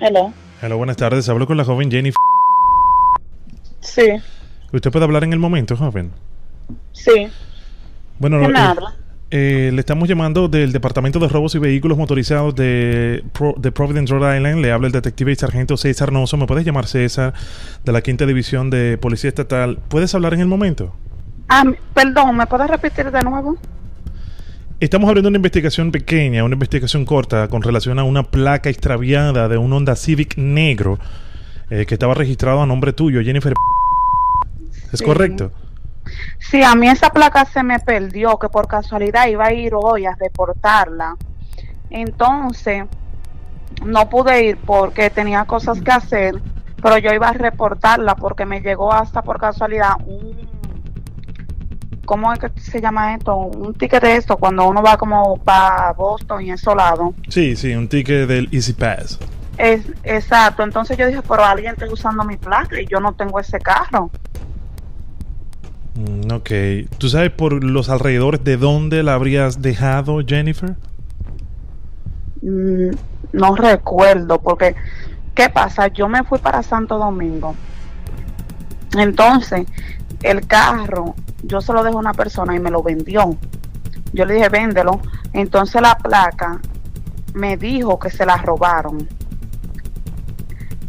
Hello. Hello, buenas tardes. Hablo con la joven Jenny. Sí, ¿Usted puede hablar en el momento, joven? sí. Bueno, ¿Quién eh, habla? eh, le estamos llamando del Departamento de Robos y Vehículos Motorizados de, Pro- de Providence, Rhode Island. Le habla el detective y sargento César Noso. ¿Me puedes llamar César de la Quinta División de Policía Estatal? ¿Puedes hablar en el momento? Ah, perdón, ¿me puedes repetir de nuevo? Estamos abriendo una investigación pequeña, una investigación corta con relación a una placa extraviada de un Honda Civic negro eh, que estaba registrado a nombre tuyo, Jennifer. ¿Es Sí. correcto? Sí, a mí esa placa se me perdió, que por casualidad iba a ir hoy a reportarla. Entonces, no pude ir porque tenía cosas que hacer, pero yo iba a reportarla porque me llegó hasta por casualidad un... ¿Cómo es que se llama esto? Un ticket de esto cuando uno va como para Boston y eso lado. Sí, sí, un ticket del Easy Pass. Es, exacto, entonces yo dije, pero alguien está usando mi placa y yo no tengo ese carro. Mm, ok. ¿Tú sabes por los alrededores de dónde la habrías dejado, Jennifer? Mm, no recuerdo, porque, ¿qué pasa? Yo me fui para Santo Domingo. Entonces, el carro, yo se lo dejé a una persona y me lo vendió. Yo le dije, véndelo. Entonces la placa me dijo que se la robaron.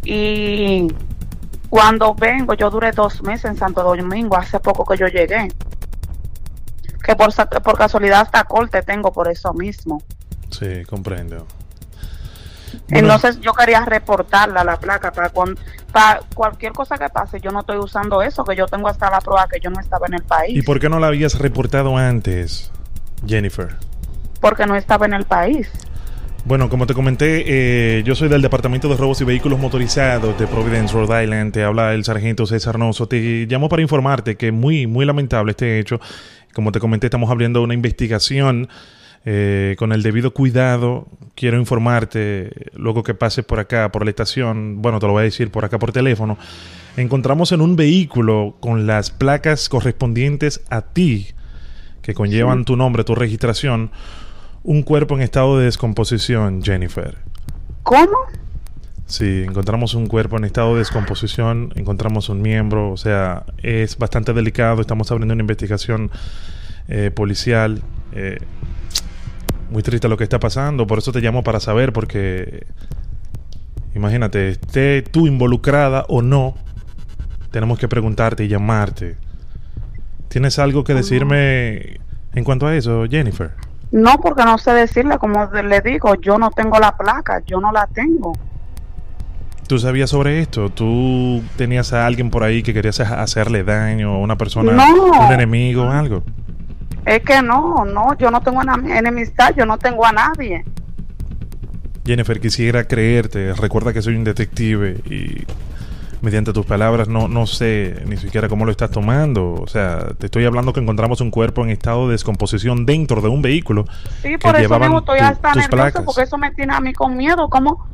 Y cuando vengo, yo duré dos meses en Santo Domingo, hace poco que yo llegué. Que por, por casualidad hasta corte tengo por eso mismo. Sí, comprendo. Bueno, Entonces yo quería reportarla la placa para, para cualquier cosa que pase. Yo no estoy usando eso, que yo tengo hasta la prueba que yo no estaba en el país. ¿Y por qué no la habías reportado antes, Jennifer? Porque no estaba en el país. Bueno, como te comenté, eh, yo soy del Departamento de Robos y Vehículos Motorizados de Providence, Rhode Island. Te habla el sargento César Noso. Te llamo para informarte que muy, muy lamentable este hecho. Como te comenté, estamos abriendo una investigación eh, con el debido cuidado. Quiero informarte, luego que pases por acá, por la estación, bueno, te lo voy a decir por acá por teléfono. Encontramos en un vehículo con las placas correspondientes a ti, que conllevan tu nombre, tu registración, un cuerpo en estado de descomposición, Jennifer. ¿Cómo? Sí, encontramos un cuerpo en estado de descomposición, encontramos un miembro, o sea, es bastante delicado, estamos abriendo una investigación eh, policial. eh, muy triste lo que está pasando, por eso te llamo para saber, porque imagínate, esté tú involucrada o no, tenemos que preguntarte y llamarte. ¿Tienes algo que decirme en cuanto a eso, Jennifer? No, porque no sé decirle, como le digo, yo no tengo la placa, yo no la tengo. ¿Tú sabías sobre esto? ¿Tú tenías a alguien por ahí que querías ha- hacerle daño a una persona, No. un enemigo algo? Es que no, no, yo no tengo enemistad, yo no tengo a nadie. Jennifer, quisiera creerte. Recuerda que soy un detective y mediante tus palabras no, no sé ni siquiera cómo lo estás tomando. O sea, te estoy hablando que encontramos un cuerpo en estado de descomposición dentro de un vehículo. Sí, por eso mismo estoy hasta tus nerviosa, placas. porque eso me tiene a mí con miedo. ¿Cómo,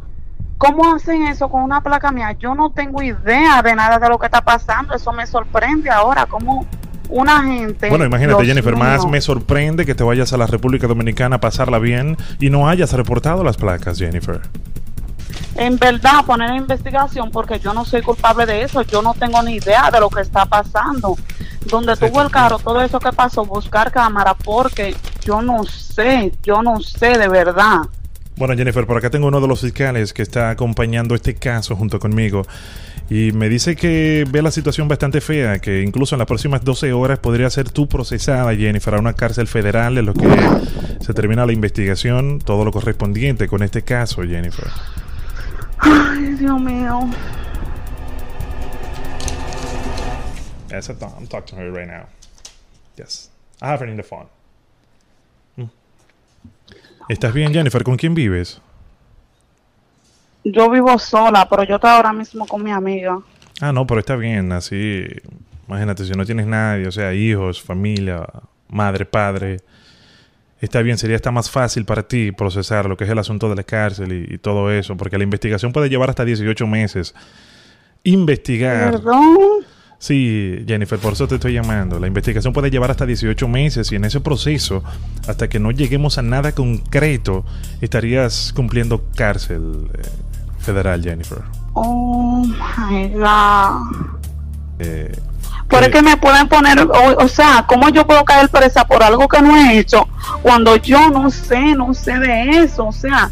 ¿Cómo hacen eso con una placa mía? Yo no tengo idea de nada de lo que está pasando. Eso me sorprende ahora. ¿Cómo una gente. Bueno, imagínate, Dios Jennifer, más me sorprende que te vayas a la República Dominicana a pasarla bien y no hayas reportado las placas, Jennifer. En verdad, poner en investigación, porque yo no soy culpable de eso. Yo no tengo ni idea de lo que está pasando. Donde Sí, tuvo el carro, todo eso que pasó, buscar cámara, porque yo no sé, yo no sé de verdad. Bueno, Jennifer, por acá tengo uno de los fiscales que está acompañando este caso junto conmigo. Y me dice que ve la situación bastante fea, que incluso en las próximas 12 horas podría ser tú procesada, Jennifer, a una cárcel federal en lo que se termina la investigación, todo lo correspondiente con este caso, Jennifer. Ay, Dios mío. Yes, I'm I'm talking to her right now. Yes. I have her in the phone. Mm. ¿Estás bien, Jennifer? ¿Con quién vives? Yo vivo sola, pero yo estoy ahora mismo con mi amiga. Ah, no, pero está bien, así. Imagínate, si no tienes nadie, o sea, hijos, familia, madre, padre. Está bien, sería hasta más fácil para ti procesar lo que es el asunto de la cárcel y, y todo eso, porque la investigación puede llevar hasta 18 meses. Investigar. Perdón. Sí, Jennifer, por eso te estoy llamando. La investigación puede llevar hasta 18 meses y en ese proceso, hasta que no lleguemos a nada concreto, estarías cumpliendo cárcel eh, federal, Jennifer. Oh my God. Eh, Pero es que me pueden poner, o, o sea, ¿cómo yo puedo caer presa por algo que no he hecho cuando yo no sé, no sé de eso? O sea,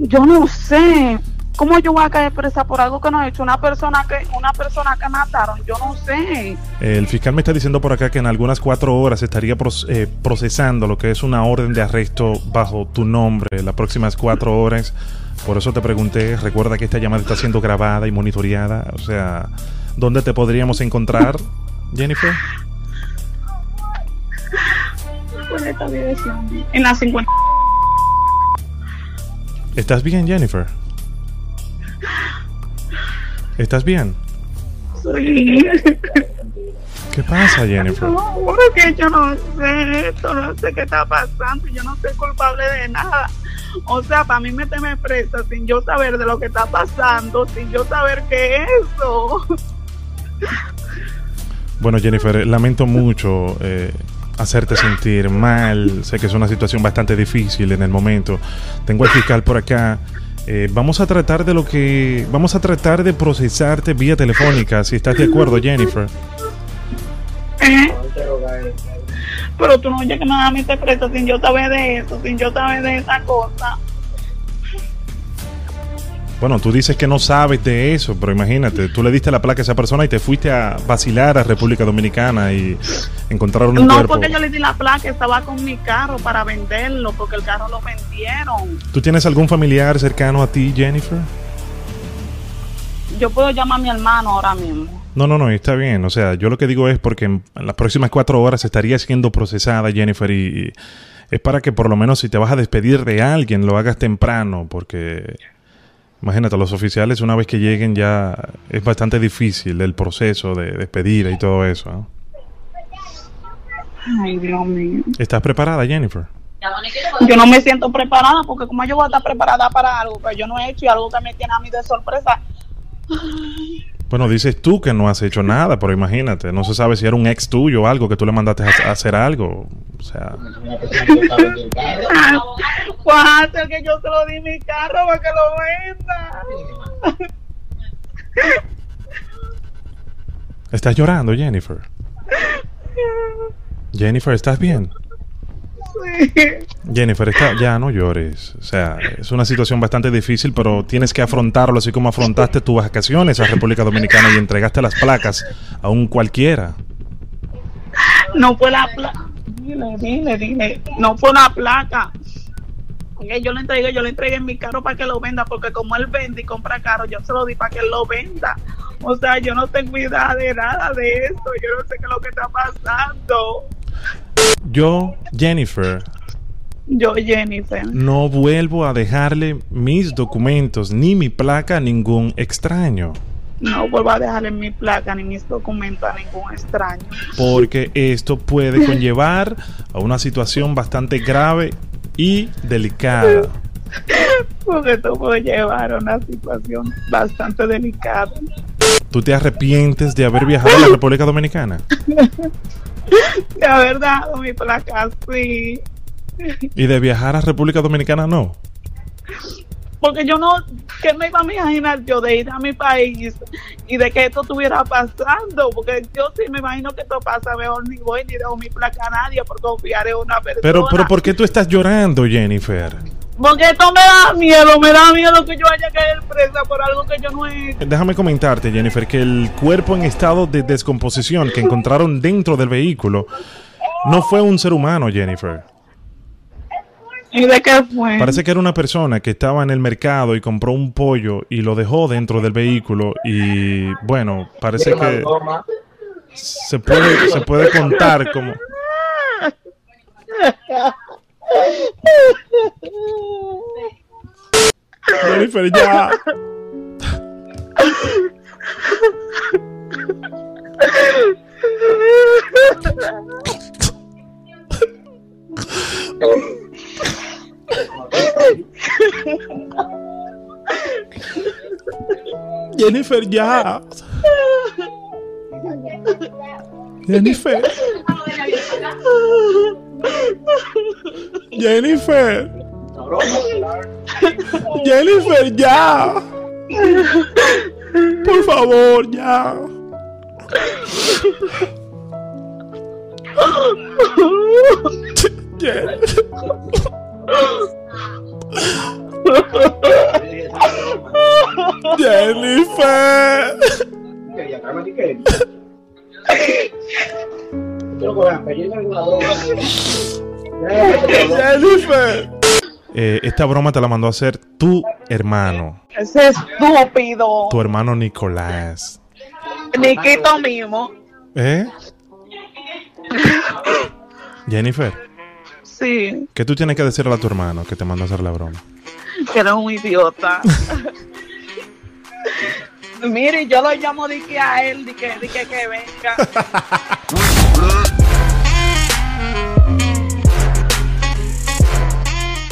yo no sé. ¿Cómo yo voy a caer presa por algo que no he hecho? Una persona que una persona que mataron, yo no sé. El fiscal me está diciendo por acá que en algunas cuatro horas estaría eh, procesando lo que es una orden de arresto bajo tu nombre las próximas cuatro horas. Por eso te pregunté, recuerda que esta llamada está siendo grabada y monitoreada. O sea, ¿dónde te podríamos encontrar, Jennifer? ¿Cuál es esta dirección? En la 50. ¿Estás bien, Jennifer? ¿Estás bien? Sí. ¿Qué pasa, Jennifer? No, porque yo no sé esto, no sé qué está pasando, yo no soy culpable de nada. O sea, para mí meterme presa sin yo saber de lo que está pasando, sin yo saber qué es eso. Bueno, Jennifer, lamento mucho eh, hacerte sentir mal. Sé que es una situación bastante difícil en el momento. Tengo al fiscal por acá. Eh, vamos a tratar de lo que. Vamos a tratar de procesarte vía telefónica, si estás de acuerdo, Jennifer. Pero tú no oyes que me vas a meter presa sin yo saber de eso, sin yo saber de esa cosa. Bueno, tú dices que no sabes de eso, pero imagínate, tú le diste la placa a esa persona y te fuiste a vacilar a República Dominicana y encontraron un No, cuerpo. porque yo le di la placa, estaba con mi carro para venderlo, porque el carro lo vendieron. ¿Tú tienes algún familiar cercano a ti, Jennifer? Yo puedo llamar a mi hermano ahora mismo. No, no, no, está bien. O sea, yo lo que digo es porque en en las próximas cuatro horas estaría siendo procesada Jennifer y, y es para que por lo menos si te vas a despedir de alguien lo hagas temprano porque imagínate, los oficiales una vez que lleguen ya es bastante difícil el proceso de despedida y todo eso. ¿no? Ay, Dios mío. ¿Estás preparada, Jennifer? Yo no me siento preparada porque como yo voy a estar preparada para algo que yo no he hecho y algo que me tiene a mí de sorpresa. Bueno, dices tú que no has hecho nada, pero imagínate, no se sabe si era un ex tuyo o algo que tú le mandaste a a hacer algo. O sea, hacer que yo se lo di mi carro para que lo venda. ¿estás llorando, Jennifer? Jennifer, ¿estás bien? Jennifer, está, ya no llores. O sea, es una situación bastante difícil, pero tienes que afrontarlo así como afrontaste tus vacaciones a República Dominicana y entregaste las placas a un cualquiera. No fue la placa. Dile, dile, dile. No fue una placa. Yo le entregué, yo le entregué mi carro para que lo venda, porque como él vende y compra carro, yo se lo di para que él lo venda. O sea, yo no tengo idea de nada de esto. Yo no sé qué es lo que está pasando. Yo, Jennifer, Yo, Jennifer. no vuelvo a dejarle mis documentos ni mi placa a ningún extraño. No vuelvo a dejarle mi placa ni mis documentos a ningún extraño. Porque esto puede conllevar a una situación bastante grave y delicada. Porque esto puede llevar a una situación bastante delicada. ¿Tú te arrepientes de haber viajado a la República Dominicana? De haber dado mi placa, sí. Y de viajar a República Dominicana no. Porque yo no, ¿qué me iba a imaginar yo de ir a mi país y de que esto estuviera pasando? Porque yo sí me imagino que esto pasa, mejor ni voy ni dejo mi placa a nadie por confiar en una persona. Pero, pero ¿por qué tú estás llorando, Jennifer? Porque esto me da miedo, me da miedo que yo vaya a caer presa por algo que yo no he hecho. Déjame comentarte, Jennifer, que el cuerpo en estado de descomposición que encontraron dentro del vehículo no fue un ser humano, Jennifer. ¿Y de qué fue? Parece que era una persona que estaba en el mercado y compró un pollo y lo dejó dentro del vehículo y bueno, parece que se puede, se puede contar como... Jennifer, ya. Jennifer, ya. Jennifer. Jennifer. Jennifer, ya. Por favor, ya. Jennifer. Jennifer. Eh, esta broma te la mandó a hacer tu hermano. Ese estúpido. Tu hermano Nicolás. Niquito mismo. ¿Eh? Jennifer. Sí. ¿Qué tú tienes que decirle a tu hermano que te mandó a hacer la broma? Que eres un idiota. Mire, yo lo llamo de que a él, de que, de que, que venga.